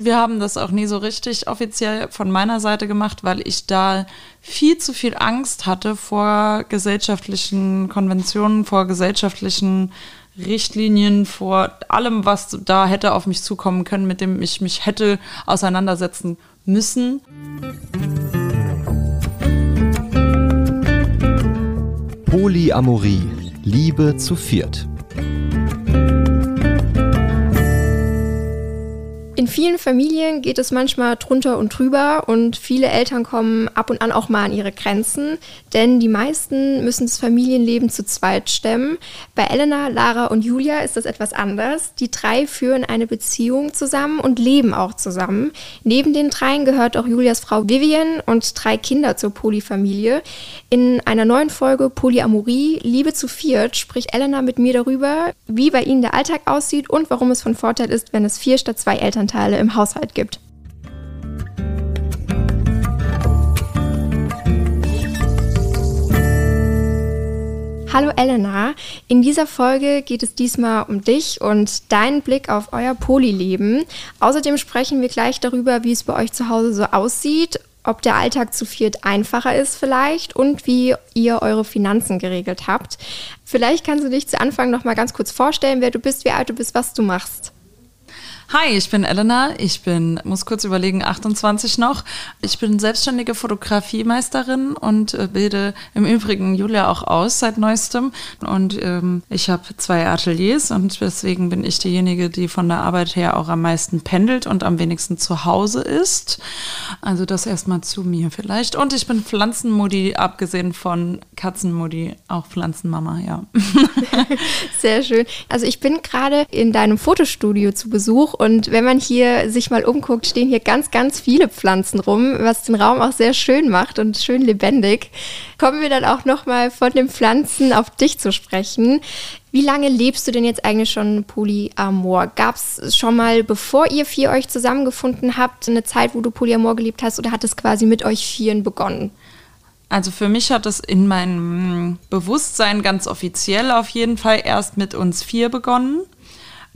Wir haben das auch nie so richtig offiziell von meiner Seite gemacht, weil ich da viel zu viel Angst hatte vor gesellschaftlichen Konventionen, vor gesellschaftlichen Richtlinien, vor allem, was da hätte auf mich zukommen können, mit dem ich mich hätte auseinandersetzen müssen. Polyamorie, Liebe zu viert. In vielen Familien geht es manchmal drunter und drüber und viele Eltern kommen ab und an auch mal an ihre Grenzen, denn die meisten müssen das Familienleben zu zweit stemmen. Bei Elena, Lara und Julia ist das etwas anders. Die drei führen eine Beziehung zusammen und leben auch zusammen. Neben den dreien gehört auch Julias Frau Vivian und drei Kinder zur Polyfamilie. In einer neuen Folge Polyamorie, Liebe zu viert, spricht Elena mit mir darüber, wie bei ihnen der Alltag aussieht und warum es von Vorteil ist, wenn es vier statt zwei Eltern Elternteile im Haushalt gibt. Hallo Elena, in dieser Folge geht es diesmal um dich und deinen Blick auf euer Polyleben. Außerdem sprechen wir gleich darüber, wie es bei euch zu Hause so aussieht, ob der Alltag zu viert einfacher ist vielleicht und wie ihr eure Finanzen geregelt habt. Vielleicht kannst du dich zu Anfang noch mal ganz kurz vorstellen, wer du bist, wie alt du bist, was du machst. Hi, ich bin Elena. Ich bin, muss kurz überlegen, 28 noch. Ich bin selbstständige Fotografiemeisterin und äh, bilde im Übrigen Julia auch aus seit neuestem. Und ähm, ich habe zwei Ateliers und deswegen bin ich diejenige, die von der Arbeit her auch am meisten pendelt und am wenigsten zu Hause ist. Also das erstmal zu mir vielleicht. Und ich bin Pflanzenmodi, abgesehen von Katzenmodi, auch Pflanzenmama, ja. Sehr schön. Also ich bin gerade in deinem Fotostudio zu Besuch und wenn man hier sich mal umguckt, stehen hier ganz, ganz viele Pflanzen rum, was den Raum auch sehr schön macht und schön lebendig. Kommen wir dann auch nochmal von den Pflanzen auf dich zu sprechen. Wie lange lebst du denn jetzt eigentlich schon Polyamor? Gab es schon mal, bevor ihr vier euch zusammengefunden habt, eine Zeit, wo du Polyamor gelebt hast oder hat es quasi mit euch vieren begonnen? Also für mich hat es in meinem Bewusstsein ganz offiziell auf jeden Fall erst mit uns vier begonnen.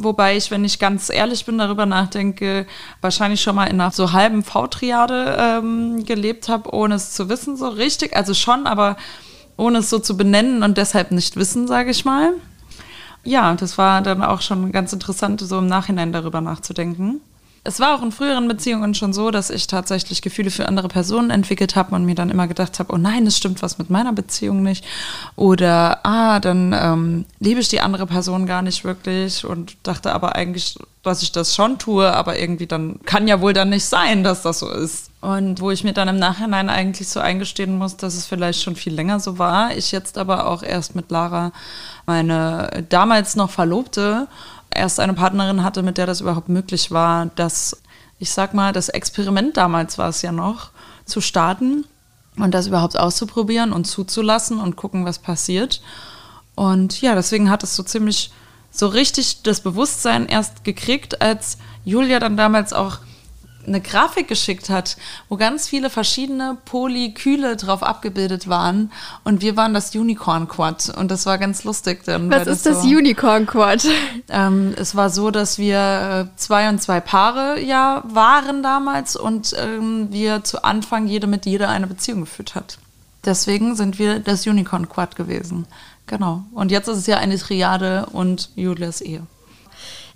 Wobei ich, wenn ich ganz ehrlich bin, darüber nachdenke, wahrscheinlich schon mal in einer so halben V-Triade ähm, gelebt habe, ohne es zu wissen, so richtig. Also schon, aber ohne es so zu benennen und deshalb nicht wissen, sage ich mal. Ja, das war dann auch schon ganz interessant, so im Nachhinein darüber nachzudenken. Es war auch in früheren Beziehungen schon so, dass ich tatsächlich Gefühle für andere Personen entwickelt habe und mir dann immer gedacht habe, oh nein, es stimmt was mit meiner Beziehung nicht. Oder, ah, dann ähm, liebe ich die andere Person gar nicht wirklich und dachte aber eigentlich, dass ich das schon tue, aber irgendwie dann kann ja wohl dann nicht sein, dass das so ist. Und wo ich mir dann im Nachhinein eigentlich so eingestehen muss, dass es vielleicht schon viel länger so war. Ich jetzt aber auch erst mit Lara, meine damals noch Verlobte, erst eine Partnerin hatte, mit der das überhaupt möglich war, dass, ich sag mal, das Experiment damals war es ja noch, zu starten und das überhaupt auszuprobieren und zuzulassen und gucken, was passiert. Und ja, deswegen hat es so ziemlich so richtig das Bewusstsein erst gekriegt, als Julia dann damals auch eine Grafik geschickt hat, wo ganz viele verschiedene Polyküle drauf abgebildet waren. Und wir waren das Unicorn Quad. Und das war ganz lustig. Dann, Was ist das, so, Unicorn Quad? Ähm, es war so, dass wir äh, zwei und zwei Paare ja waren damals und ähm, wir zu Anfang jede mit jeder eine Beziehung geführt hat. Deswegen sind wir das Unicorn Quad gewesen. Genau. Und jetzt ist es ja eine Triade und Julias Ehe.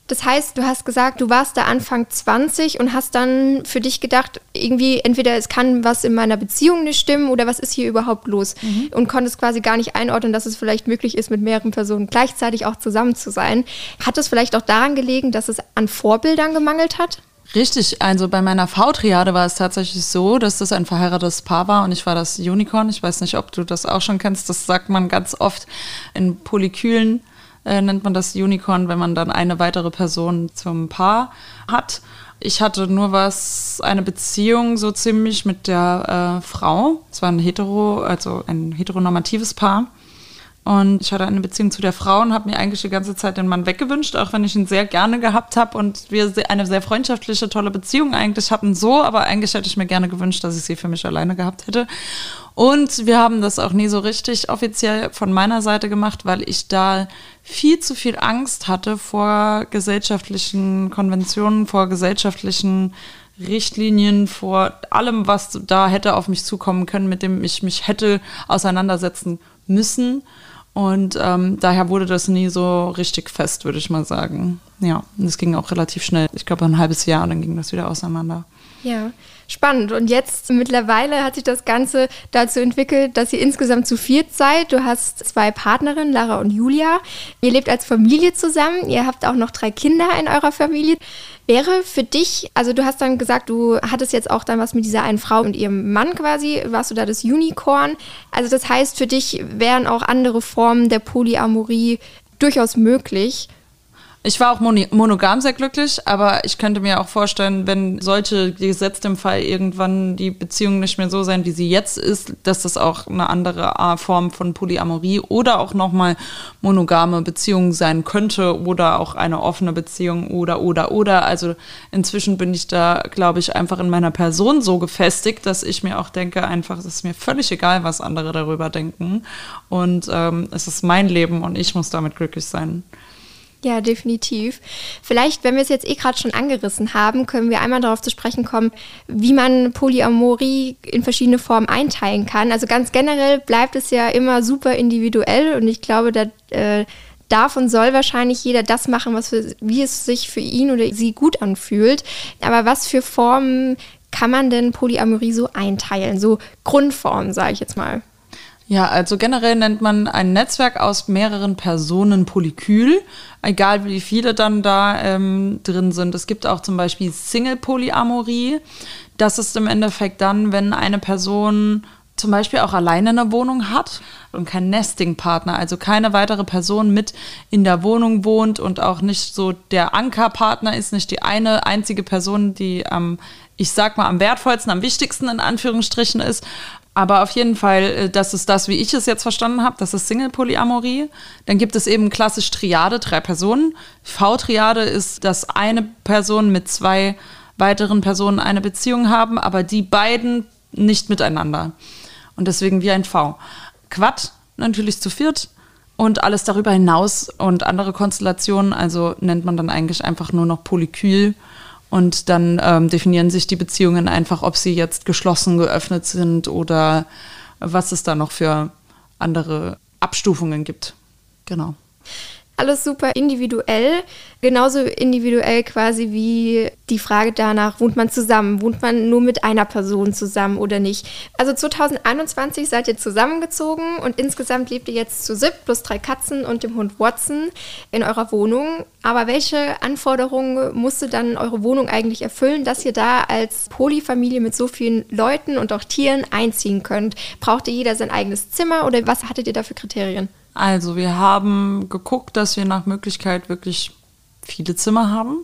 Das heißt, du hast gesagt, du warst da Anfang 20 und hast dann für dich gedacht, irgendwie entweder es kann was in meiner Beziehung nicht stimmen oder was ist hier überhaupt los? Mhm. Und konntest quasi gar nicht einordnen, dass es vielleicht möglich ist, mit mehreren Personen gleichzeitig auch zusammen zu sein. Hat es vielleicht auch daran gelegen, dass es an Vorbildern gemangelt hat? Richtig, also bei meiner V-Triade war es tatsächlich so, dass das ein verheiratetes Paar war und ich war das Unicorn. Ich weiß nicht, ob du das auch schon kennst. Das sagt man ganz oft in Polykülen äh, nennt man das Unicorn, wenn man dann eine weitere Person zum Paar hat. Ich hatte nur was, eine Beziehung so ziemlich mit der äh, Frau. Es war ein hetero, also ein heteronormatives Paar. Und ich hatte eine Beziehung zu der Frau und habe mir eigentlich die ganze Zeit den Mann weggewünscht, auch wenn ich ihn sehr gerne gehabt habe und wir eine sehr freundschaftliche, tolle Beziehung eigentlich hatten. So, aber eigentlich hätte ich mir gerne gewünscht, dass ich sie für mich alleine gehabt hätte. Und wir haben das auch nie so richtig offiziell von meiner Seite gemacht, weil ich da viel zu viel Angst hatte vor gesellschaftlichen Konventionen, vor gesellschaftlichen Richtlinien, vor allem, was da hätte auf mich zukommen können, mit dem ich mich hätte auseinandersetzen müssen. Und ähm, daher wurde das nie so richtig fest, würde ich mal sagen. Ja, und es ging auch relativ schnell. Ich glaube, ein halbes Jahr, und dann ging das wieder auseinander. Ja, spannend. Und jetzt mittlerweile hat sich das Ganze dazu entwickelt, dass ihr insgesamt zu viert seid. Du hast zwei Partnerinnen, Lara und Julia. Ihr lebt als Familie zusammen. Ihr habt auch noch drei Kinder in eurer Familie. Wäre für dich, also du hast dann gesagt, du hattest jetzt auch dann was mit dieser einen Frau und ihrem Mann quasi, warst du da das Unicorn. Also das heißt, für dich wären auch andere Formen der Polyamorie durchaus möglich. Ich war auch monogam sehr glücklich, aber ich könnte mir auch vorstellen, wenn solche gesetzt im Fall irgendwann die Beziehung nicht mehr so sein, wie sie jetzt ist, dass das auch eine andere Form von Polyamorie oder auch nochmal monogame Beziehung sein könnte oder auch eine offene Beziehung oder, oder, oder. Also inzwischen bin ich da, glaube ich, einfach in meiner Person so gefestigt, dass ich mir auch denke, einfach, es ist mir völlig egal, was andere darüber denken. Und ähm, es ist mein Leben und ich muss damit glücklich sein. Ja, definitiv. Vielleicht, wenn wir es jetzt eh gerade schon angerissen haben, können wir einmal darauf zu sprechen kommen, wie man Polyamorie in verschiedene Formen einteilen kann. Also ganz generell bleibt es ja immer super individuell und ich glaube, da äh, darf und soll wahrscheinlich jeder das machen, was für, wie es sich für ihn oder sie gut anfühlt. Aber was für Formen kann man denn Polyamorie so einteilen? So Grundformen, sage ich jetzt mal. Ja, also generell nennt man ein Netzwerk aus mehreren Personen Polykyl, egal wie viele dann da ähm, drin sind. Es gibt auch zum Beispiel Single-Polyamorie. Das ist im Endeffekt dann, wenn eine Person zum Beispiel auch alleine eine Wohnung hat und kein Nesting-Partner, also keine weitere Person mit in der Wohnung wohnt und auch nicht so der Ankerpartner ist, nicht die eine einzige Person, die am, ich sag mal, am wertvollsten, am wichtigsten in Anführungsstrichen ist, aber auf jeden Fall, äh, das ist das, wie ich es jetzt verstanden habe, das ist Single-Polyamorie. Dann gibt es eben klassisch Triade, drei Personen. V-Triade ist, dass eine Person mit zwei weiteren Personen eine Beziehung haben, aber die beiden nicht miteinander. Und deswegen wie ein V. Quad natürlich zu viert und alles darüber hinaus und andere Konstellationen, also nennt man dann eigentlich einfach nur noch Polykyl. Und dann ähm, definieren sich die Beziehungen einfach, ob sie jetzt geschlossen, geöffnet sind oder was es da noch für andere Abstufungen gibt. Genau. Alles super individuell, genauso individuell quasi wie die Frage danach, wohnt man zusammen, wohnt man nur mit einer Person zusammen oder nicht. Also 2021 seid ihr zusammengezogen und insgesamt lebt ihr jetzt zu SIP plus drei Katzen und dem Hund Watson in eurer Wohnung. Aber welche Anforderungen musste dann eure Wohnung eigentlich erfüllen, dass ihr da als Polyfamilie mit so vielen Leuten und auch Tieren einziehen könnt? Brauchte jeder sein eigenes Zimmer oder was hattet ihr da für Kriterien? Also wir haben geguckt, dass wir nach Möglichkeit wirklich viele Zimmer haben.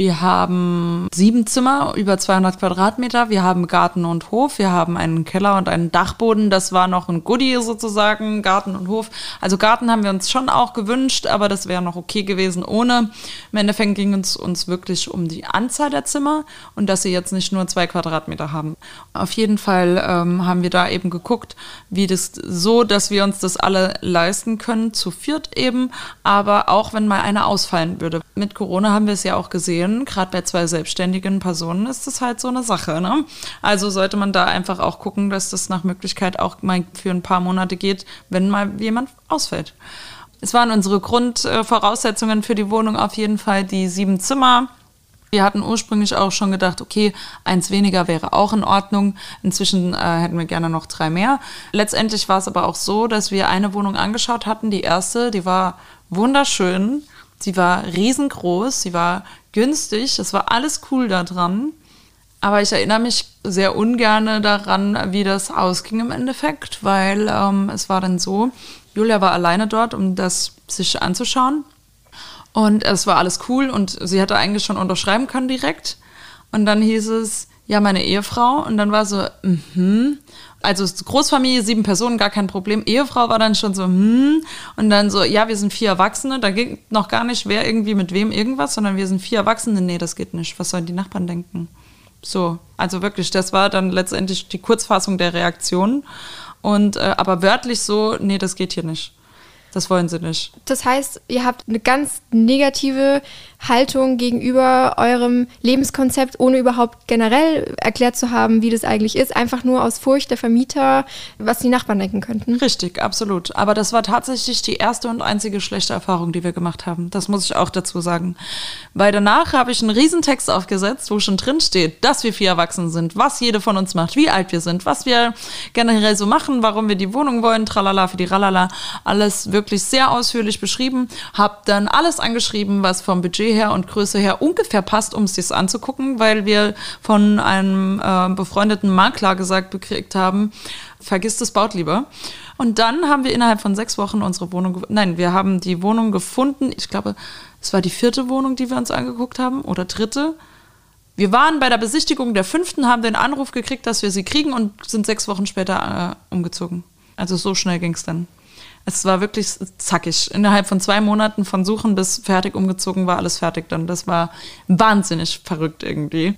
Wir haben sieben Zimmer, über 200 Quadratmeter. Wir haben Garten und Hof. Wir haben einen Keller und einen Dachboden. Das war noch ein Goodie sozusagen, Garten und Hof. Also Garten haben wir uns schon auch gewünscht, aber das wäre noch okay gewesen ohne. Im Endeffekt ging es uns wirklich um die Anzahl der Zimmer und dass sie jetzt nicht nur zwei Quadratmeter haben. Auf jeden Fall ähm, haben wir da eben geguckt, wie das so, dass wir uns das alle leisten können, zu viert eben, aber auch wenn mal einer ausfallen würde. Mit Corona haben wir es ja auch gesehen können. Gerade bei zwei selbstständigen Personen ist das halt so eine Sache. Ne? Also sollte man da einfach auch gucken, dass das nach Möglichkeit auch mal für ein paar Monate geht, wenn mal jemand ausfällt. Es waren unsere Grundvoraussetzungen für die Wohnung auf jeden Fall die sieben Zimmer. Wir hatten ursprünglich auch schon gedacht, okay, eins weniger wäre auch in Ordnung. Inzwischen äh, hätten wir gerne noch drei mehr. Letztendlich war es aber auch so, dass wir eine Wohnung angeschaut hatten. Die erste, die war wunderschön. Sie war riesengroß, sie war günstig, es war alles cool da dran. Aber ich erinnere mich sehr ungern daran, wie das ausging im Endeffekt, weil ähm, es war dann so, Julia war alleine dort, um das sich anzuschauen. Und es war alles cool und sie hätte eigentlich schon unterschreiben können direkt. Und dann hieß es, ja, meine Ehefrau. Und dann war so, mhm. Mm Also Großfamilie, sieben Personen, gar kein Problem. Ehefrau war dann schon so, hm, und dann so, ja, wir sind vier Erwachsene, da ging noch gar nicht, wer irgendwie mit wem irgendwas, sondern wir sind vier Erwachsene. Nee, das geht nicht. Was sollen die Nachbarn denken? So, also wirklich, das war dann letztendlich die Kurzfassung der Reaktion. Und äh, aber wörtlich so, nee, das geht hier nicht. Das wollen sie nicht. Das heißt, ihr habt eine ganz negative Haltung gegenüber eurem Lebenskonzept, ohne überhaupt generell erklärt zu haben, wie das eigentlich ist. Einfach nur aus Furcht der Vermieter, was die Nachbarn denken könnten. Richtig, absolut. Aber das war tatsächlich die erste und einzige schlechte Erfahrung, die wir gemacht haben. Das muss ich auch dazu sagen. Weil danach habe ich einen Riesentext aufgesetzt, wo schon drin steht, dass wir vier Erwachsene sind, was jede von uns macht, wie alt wir sind, was wir generell so machen, warum wir die Wohnung wollen, tralala für die ralala. Alles wirklich sehr ausführlich beschrieben. Hab dann alles angeschrieben, was vom Budget her und Größe her ungefähr passt, um es sich anzugucken, weil wir von einem äh, befreundeten Makler gesagt gekriegt haben, vergiss das, baut lieber. Und dann haben wir innerhalb von sechs Wochen unsere Wohnung, nein, wir haben die Wohnung gefunden. Ich glaube, es war die vierte Wohnung, die wir uns angeguckt haben oder dritte. Wir waren bei der Besichtigung der fünften, haben den Anruf gekriegt, dass wir sie kriegen und sind sechs Wochen später äh, umgezogen. Also so schnell ging es dann. Es war wirklich zackig. Innerhalb von zwei Monaten von Suchen bis fertig umgezogen war alles fertig dann. Das war wahnsinnig verrückt irgendwie.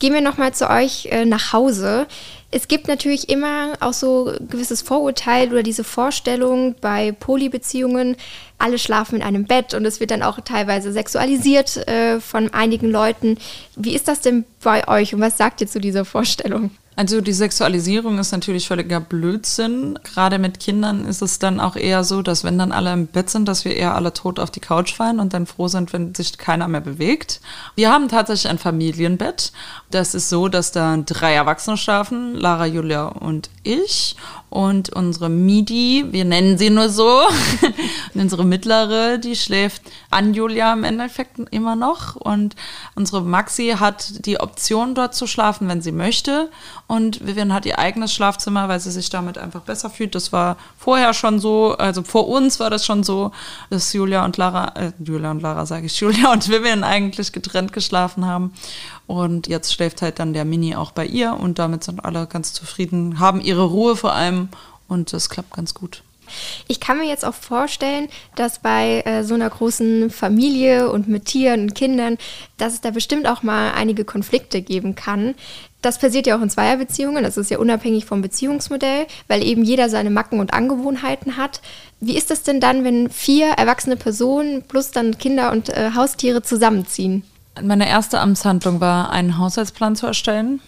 Gehen wir nochmal zu euch äh, nach Hause. Es gibt natürlich immer auch so gewisses Vorurteil oder diese Vorstellung bei Polybeziehungen, alle schlafen in einem Bett und es wird dann auch teilweise sexualisiert äh, von einigen Leuten. Wie ist das denn bei euch und was sagt ihr zu dieser Vorstellung? Also die Sexualisierung ist natürlich völliger Blödsinn. Gerade mit Kindern ist es dann auch eher so, dass wenn dann alle im Bett sind, dass wir eher alle tot auf die Couch fallen und dann froh sind, wenn sich keiner mehr bewegt. Wir haben tatsächlich ein Familienbett. Das ist so, dass da drei Erwachsene schlafen, Lara, Julia und ich. Und unsere Midi, wir nennen sie nur so, unsere mittlere, die schläft an Julia im Endeffekt immer noch. Und unsere Maxi hat die Option, dort zu schlafen, wenn sie möchte. Und Vivian hat ihr eigenes Schlafzimmer, weil sie sich damit einfach besser fühlt. Das war vorher schon so, also vor uns war das schon so, dass Julia und Lara, äh, Julia und Lara sage ich, Julia und Vivian eigentlich getrennt geschlafen haben. Und jetzt schläft halt dann der Mini auch bei ihr und damit sind alle ganz zufrieden, haben ihre Ruhe vor allem und das klappt ganz gut. Ich kann mir jetzt auch vorstellen, dass bei äh, so einer großen Familie und mit Tieren und Kindern, dass es da bestimmt auch mal einige Konflikte geben kann. Das passiert ja auch in Zweierbeziehungen, das ist ja unabhängig vom Beziehungsmodell, weil eben jeder seine Macken und Angewohnheiten hat. Wie ist es denn dann, wenn vier erwachsene Personen plus dann Kinder und äh, Haustiere zusammenziehen? Meine erste Amtshandlung war, einen Haushaltsplan zu erstellen.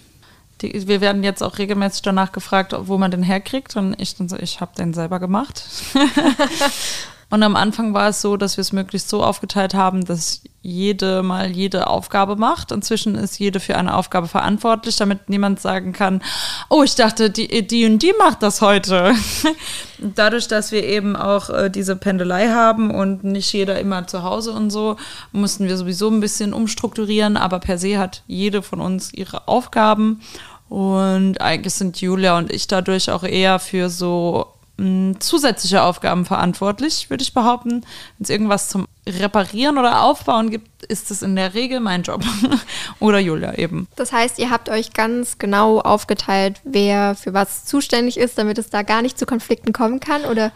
Die, wir werden jetzt auch regelmäßig danach gefragt, wo man den herkriegt. Und ich dann so, ich habe den selber gemacht. Und am Anfang war es so, dass wir es möglichst so aufgeteilt haben, dass jede mal jede Aufgabe macht. Inzwischen ist jede für eine Aufgabe verantwortlich, damit niemand sagen kann, oh, ich dachte, die, die und die macht das heute. Dadurch, dass wir eben auch äh, diese Pendelei haben und nicht jeder immer zu Hause und so, mussten wir sowieso ein bisschen umstrukturieren, aber per se hat jede von uns ihre Aufgaben. Und eigentlich sind Julia und ich dadurch auch eher für so zusätzliche Aufgaben verantwortlich, würde ich behaupten. Wenn es irgendwas zum Reparieren oder Aufbauen gibt, ist es in der Regel mein Job. oder Julia eben. Das heißt, ihr habt euch ganz genau aufgeteilt, wer für was zuständig ist, damit es da gar nicht zu Konflikten kommen kann? Oder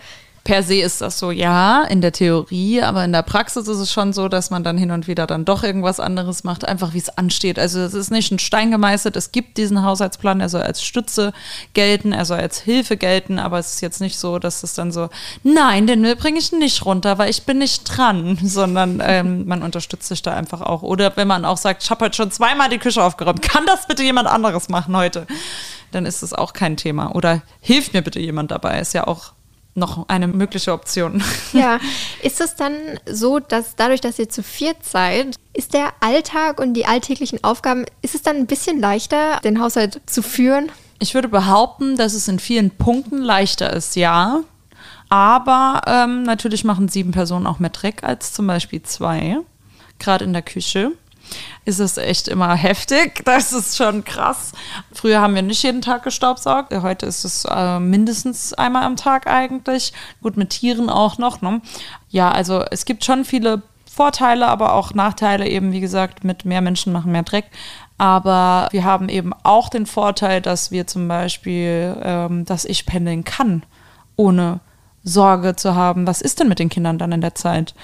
per se ist das so, ja, in der Theorie, aber in der Praxis ist es schon so, dass man dann hin und wieder dann doch irgendwas anderes macht, einfach wie es ansteht. Also es ist nicht ein Stein gemeißelt, es gibt diesen Haushaltsplan, er soll als Stütze gelten, er soll als Hilfe gelten, aber es ist jetzt nicht so, dass es dann so, nein, den Müll bringe ich nicht runter, weil ich bin nicht dran, sondern ähm, man unterstützt sich da einfach auch. Oder wenn man auch sagt, ich habe heute schon zweimal die Küche aufgeräumt, kann das bitte jemand anderes machen heute? Dann ist es auch kein Thema. Oder hilft mir bitte jemand dabei, ist ja auch noch eine mögliche Option. Ja, ist es dann so, dass dadurch, dass ihr zu viert seid, ist der Alltag und die alltäglichen Aufgaben, ist es dann ein bisschen leichter, den Haushalt zu führen? Ich würde behaupten, dass es in vielen Punkten leichter ist, ja. Aber ähm, natürlich machen sieben Personen auch mehr Dreck als zum Beispiel zwei, gerade in der Küche ist es echt immer heftig. Das ist schon krass. Früher haben wir nicht jeden Tag gestaubsaugt. Heute ist es äh, mindestens einmal am Tag eigentlich. Gut, mit Tieren auch noch. Ne? Ja, also es gibt schon viele Vorteile, aber auch Nachteile eben, wie gesagt, mit mehr Menschen machen mehr Dreck. Aber wir haben eben auch den Vorteil, dass wir zum Beispiel, ähm, dass ich pendeln kann, ohne Sorge zu haben, was ist denn mit den Kindern dann in der Zeit?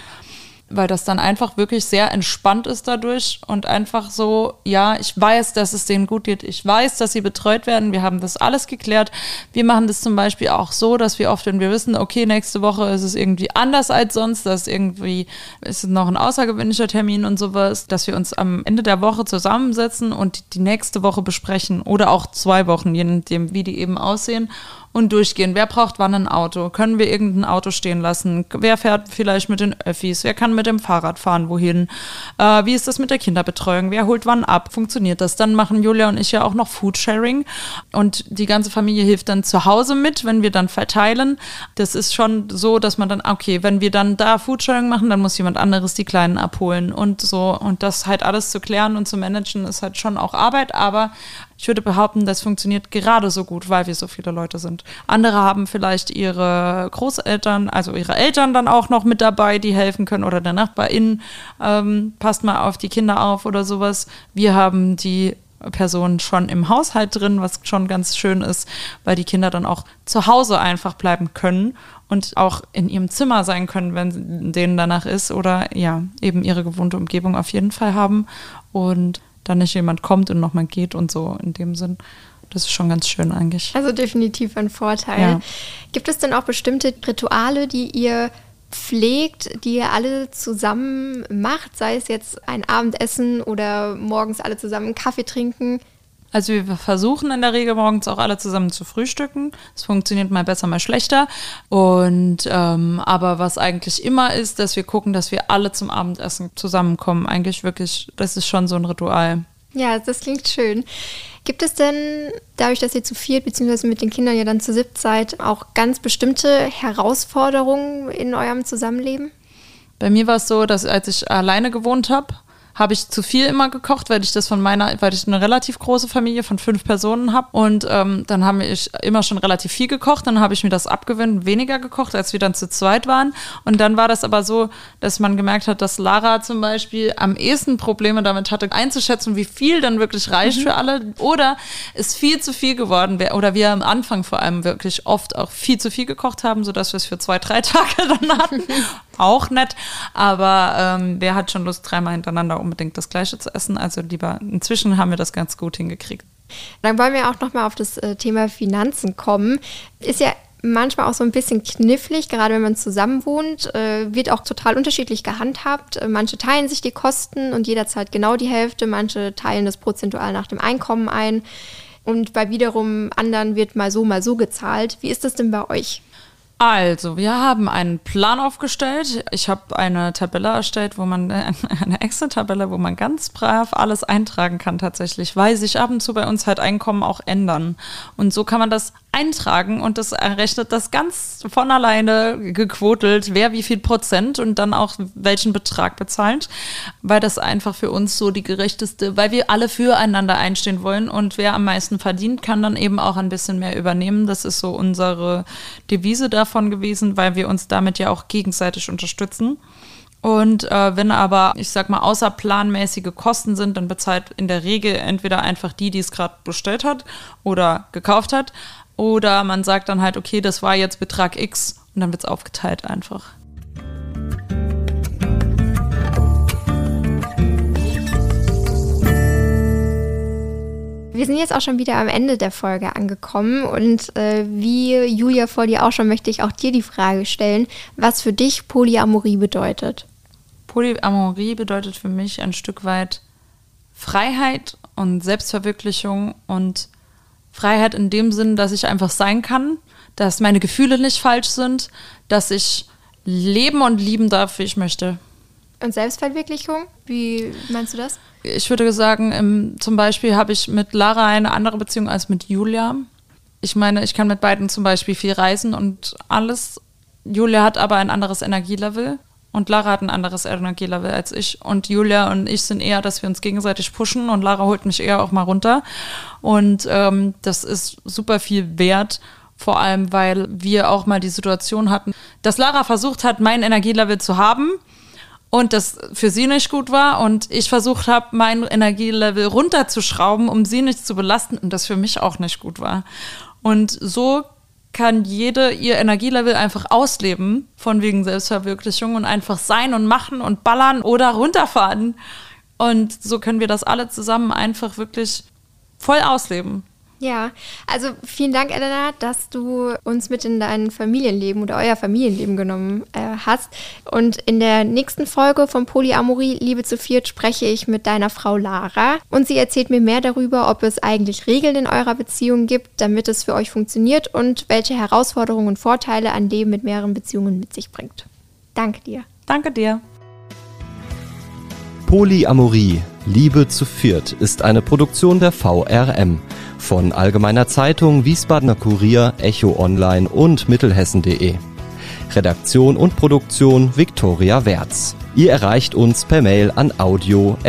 Weil das dann einfach wirklich sehr entspannt ist dadurch und einfach so, ja, ich weiß, dass es denen gut geht, ich weiß, dass sie betreut werden, wir haben das alles geklärt. Wir machen das zum Beispiel auch so, dass wir oft, wenn wir wissen, okay, nächste Woche ist es irgendwie anders als sonst, dass irgendwie ist noch ein außergewöhnlicher Termin und sowas, dass wir uns am Ende der Woche zusammensetzen und die nächste Woche besprechen oder auch zwei Wochen, je nachdem, wie die eben aussehen und durchgehen. Wer braucht wann ein Auto? Können wir irgendein Auto stehen lassen? Wer fährt vielleicht mit den Öffis? Wer kann mit dem Fahrrad fahren? Wohin? Äh, wie ist das mit der Kinderbetreuung? Wer holt wann ab? Funktioniert das? Dann machen Julia und ich ja auch noch Foodsharing und die ganze Familie hilft dann zu Hause mit, wenn wir dann verteilen. Das ist schon so, dass man dann, okay, wenn wir dann da Foodsharing machen, dann muss jemand anderes die Kleinen abholen und so. Und das halt alles zu klären und zu managen, ist halt schon auch Arbeit, aber ich würde behaupten, das funktioniert gerade so gut, weil wir so viele Leute sind. Andere haben vielleicht ihre Großeltern, also ihre Eltern dann auch noch mit dabei, die helfen können oder der Nachbarin ähm, passt mal auf die Kinder auf oder sowas. Wir haben die Person schon im Haushalt drin, was schon ganz schön ist, weil die Kinder dann auch zu Hause einfach bleiben können und auch in ihrem Zimmer sein können, wenn denen danach ist oder ja, eben ihre gewohnte Umgebung auf jeden Fall haben. Und da nicht jemand kommt und nochmal geht und so in dem Sinn. Das ist schon ganz schön eigentlich. Also definitiv ein Vorteil. Ja. Gibt es denn auch bestimmte Rituale, die ihr pflegt, die ihr alle zusammen macht, sei es jetzt ein Abendessen oder morgens alle zusammen Kaffee trinken? Also wir versuchen in der Regel morgens auch alle zusammen zu frühstücken. Es funktioniert mal besser, mal schlechter. Und ähm, aber was eigentlich immer ist, dass wir gucken, dass wir alle zum Abendessen zusammenkommen. Eigentlich wirklich, das ist schon so ein Ritual. Ja, das klingt schön. Gibt es denn, dadurch, dass ihr zu viert beziehungsweise mit den Kindern ja dann zu siebt seid, auch ganz bestimmte Herausforderungen in eurem Zusammenleben? Bei mir war es so, dass als ich alleine gewohnt habe, habe ich zu viel immer gekocht, weil ich das von meiner, weil ich eine relativ große Familie von fünf Personen habe. Und ähm, dann habe ich immer schon relativ viel gekocht. Dann habe ich mir das abgewöhnt, weniger gekocht, als wir dann zu zweit waren. Und dann war das aber so, dass man gemerkt hat, dass Lara zum Beispiel am ehesten Probleme damit hatte, einzuschätzen, wie viel dann wirklich reicht mhm. für alle. Oder es viel zu viel geworden wäre. Oder wir am Anfang vor allem wirklich oft auch viel zu viel gekocht haben, sodass wir es für zwei, drei Tage dann hatten. Auch nett. Aber ähm, wer hat schon Lust, dreimal hintereinander unbedingt das Gleiche zu essen? Also lieber, inzwischen haben wir das ganz gut hingekriegt. Dann wollen wir auch nochmal auf das äh, Thema Finanzen kommen. Ist ja manchmal auch so ein bisschen knifflig, gerade wenn man zusammen wohnt, äh, wird auch total unterschiedlich gehandhabt. Äh, manche teilen sich die Kosten und jeder zahlt genau die Hälfte, manche teilen das prozentual nach dem Einkommen ein und bei wiederum anderen wird mal so, mal so gezahlt. Wie ist das denn bei euch? Also, wir haben einen Plan aufgestellt. Ich habe eine Tabelle erstellt, wo man, eine Excel-Tabelle, wo man ganz brav alles eintragen kann tatsächlich, weil sich ab und zu bei uns halt Einkommen auch ändern. Und so kann man das eintragen und das errechnet das ganz von alleine gequotelt, wer wie viel Prozent und dann auch welchen Betrag bezahlt, weil das einfach für uns so die gerechteste, weil wir alle füreinander einstehen wollen und wer am meisten verdient, kann dann eben auch ein bisschen mehr übernehmen. Das ist so unsere Devise davon gewesen, weil wir uns damit ja auch gegenseitig unterstützen. Und äh, wenn aber, ich sag mal, außerplanmäßige Kosten sind, dann bezahlt in der Regel entweder einfach die, die es gerade bestellt hat oder gekauft hat. Oder man sagt dann halt, okay, das war jetzt Betrag X und dann wird es aufgeteilt einfach. Wir sind jetzt auch schon wieder am Ende der Folge angekommen und äh, wie Julia vor dir auch schon möchte ich auch dir die Frage stellen, was für dich Polyamorie bedeutet. Polyamorie bedeutet für mich ein Stück weit Freiheit und Selbstverwirklichung und Freiheit in dem Sinn, dass ich einfach sein kann, dass meine Gefühle nicht falsch sind, dass ich leben und lieben darf, wie ich möchte. Und Selbstverwirklichung, wie meinst du das? Ich würde sagen, im, zum Beispiel habe ich mit Lara eine andere Beziehung als mit Julia. Ich meine, ich kann mit beiden zum Beispiel viel reisen und alles. Julia hat aber ein anderes Energielevel und Lara hat ein anderes Energielevel als ich. Und Julia und ich sind eher, dass wir uns gegenseitig pushen und Lara holt mich eher auch mal runter. Und ähm, das ist super viel wert. Vor allem, weil wir auch mal die Situation hatten, dass Lara versucht hat, mein Energielevel zu haben und das für sie nicht gut war und ich versucht habe, mein Energielevel runterzuschrauben, um sie nicht zu belasten und das für mich auch nicht gut war. Und so kann jede ihr Energielevel einfach ausleben, von wegen Selbstverwirklichung und einfach sein und machen und ballern oder runterfahren. Und so können wir das alle zusammen einfach wirklich voll ausleben. Ja, also vielen Dank, Elena, dass du uns mit in dein Familienleben oder euer Familienleben genommen äh, hast. Und in der nächsten Folge von Polyamorie Liebe zu viert spreche ich mit deiner Frau Lara und sie erzählt mir mehr darüber, ob es eigentlich Regeln in eurer Beziehung gibt, damit es für euch funktioniert und welche Herausforderungen und Vorteile ein Leben mit mehreren Beziehungen mit sich bringt. Danke dir. Danke dir. Polyamorie Liebe zu viert ist eine Produktion der VRM von Allgemeiner Zeitung, Wiesbadener Kurier, Echo Online und Mittelhessen.de. Redaktion und Produktion Viktoria Werz. Ihr erreicht uns per Mail an audio.vrm.de.